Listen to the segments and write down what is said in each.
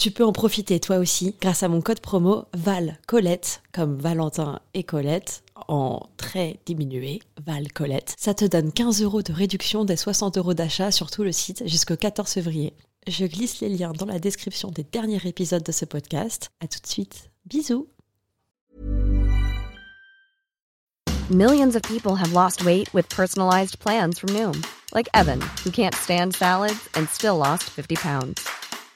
Tu peux en profiter toi aussi grâce à mon code promo Val Colette, comme Valentin et Colette, en très diminué, Val Colette. Ça te donne 15 euros de réduction des 60 euros d'achat sur tout le site jusqu'au 14 février. Je glisse les liens dans la description des derniers épisodes de ce podcast. À tout de suite. Bisous. Millions of people have lost weight with personalized plans from Noom, like Evan, who can't stand salads and still lost 50 pounds.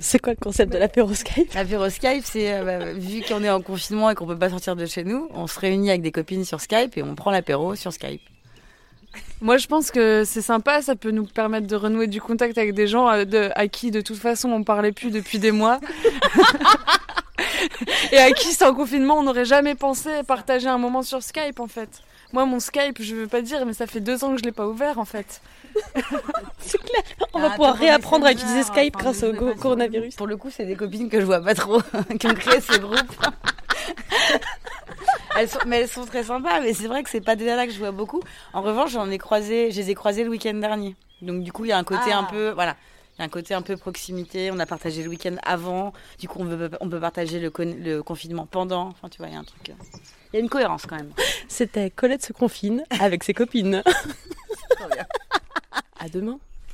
C'est quoi le concept de l'apéro Skype L'apéro Skype, c'est euh, bah, vu qu'on est en confinement et qu'on peut pas sortir de chez nous, on se réunit avec des copines sur Skype et on prend l'apéro sur Skype. Moi, je pense que c'est sympa, ça peut nous permettre de renouer du contact avec des gens euh, de, à qui, de toute façon, on parlait plus depuis des mois. Et à qui, sans confinement, on n'aurait jamais pensé partager un moment sur Skype, en fait. Moi, mon Skype, je veux pas dire, mais ça fait deux ans que je l'ai pas ouvert, en fait. Va Ah, pouvoir réapprendre à utiliser Skype grâce au coronavirus. Pour le coup, c'est des copines que je vois pas trop, qui ont créé ce groupe. Elles sont, mais elles sont très sympas, mais c'est vrai que c'est pas des nanas que je vois beaucoup. En revanche, j'en ai croisé, je les ai croisées le week-end dernier. Donc du coup, il y a un côté Ah. un peu, voilà, il y a un côté un peu proximité. On a partagé le week-end avant. Du coup, on peut, on peut partager le, con- le confinement pendant. Enfin, tu vois, il y a un truc. euh, Il y a une cohérence quand même. C'était Colette se confine avec ses copines. à demain.